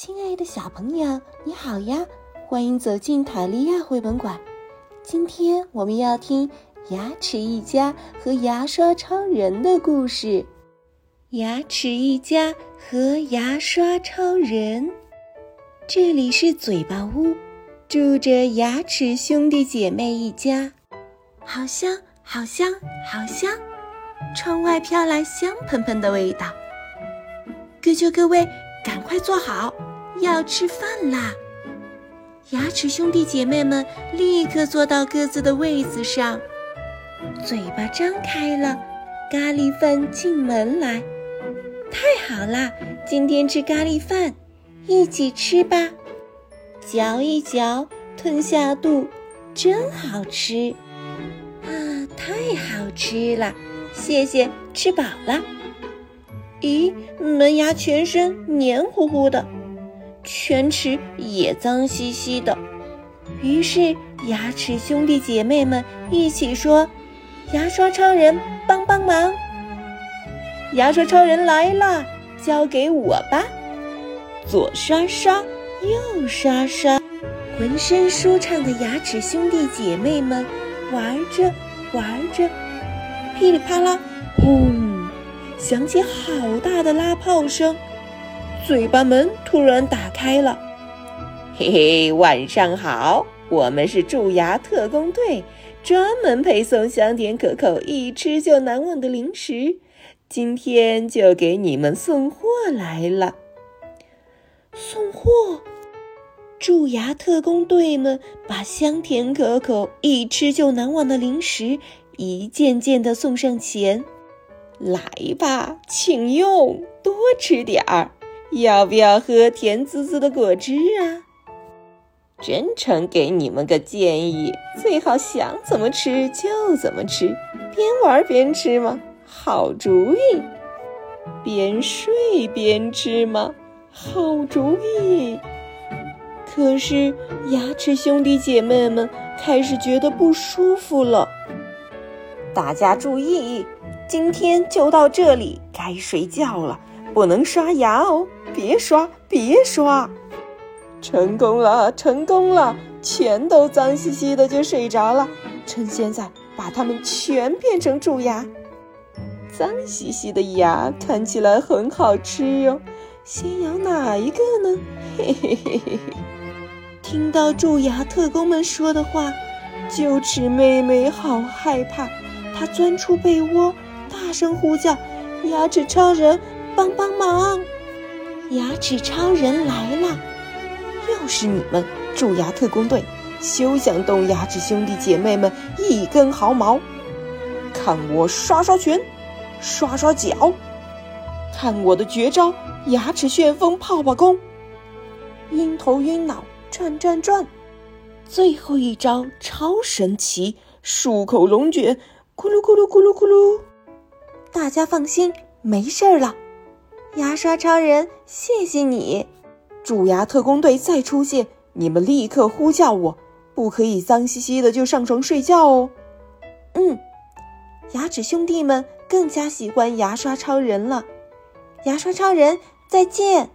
亲爱的小朋友，你好呀！欢迎走进塔利亚绘本馆。今天我们要听牙齿一家和牙刷超人的故事。牙齿一家和牙刷超人，这里是嘴巴屋，住着牙齿兄弟姐妹一家，好香，好香，好香！窗外飘来香喷喷的味道。各就各位，赶快坐好，要吃饭啦！牙齿兄弟姐妹们立刻坐到各自的位子上，嘴巴张开了，咖喱饭进门来。太好啦，今天吃咖喱饭，一起吃吧！嚼一嚼，吞下肚，真好吃啊！太好吃了，谢谢，吃饱了。咦，门牙全身黏糊糊的，犬齿也脏兮兮的。于是牙齿兄弟姐妹们一起说：“牙刷超人，帮帮忙！”牙刷超人来了，交给我吧！左刷刷，右刷刷，浑身舒畅的牙齿兄弟姐妹们玩着玩着，噼里啪啦，轰！响起好大的拉炮声，嘴巴门突然打开了。嘿嘿，晚上好，我们是蛀牙特工队，专门配送香甜可口、一吃就难忘的零食，今天就给你们送货来了。送货，蛀牙特工队们把香甜可口、一吃就难忘的零食一件件的送上前。来吧，请用，多吃点儿。要不要喝甜滋滋的果汁啊？真诚给你们个建议，最好想怎么吃就怎么吃，边玩边吃吗？好主意。边睡边吃吗？好主意。可是牙齿兄弟姐妹们开始觉得不舒服了。大家注意。今天就到这里，该睡觉了，不能刷牙哦！别刷，别刷！成功了，成功了，全都脏兮兮的就睡着了。趁现在，把它们全变成蛀牙。脏兮兮的牙看起来很好吃哟，先咬哪一个呢？嘿嘿嘿嘿嘿！听到蛀牙特工们说的话，臼齿妹妹好害怕，她钻出被窝。大声呼叫：“牙齿超人，帮帮忙！牙齿超人来了！又是你们，蛀牙特工队，休想动牙齿兄弟姐妹们一根毫毛！看我刷刷拳，刷刷脚，看我的绝招——牙齿旋风泡泡功！晕头晕脑，转转转！最后一招超神奇，漱口龙卷，咕噜咕噜咕噜咕噜！”大家放心，没事儿了。牙刷超人，谢谢你！蛀牙特工队再出现，你们立刻呼叫我，不可以脏兮兮的就上床睡觉哦。嗯，牙齿兄弟们更加喜欢牙刷超人了。牙刷超人，再见！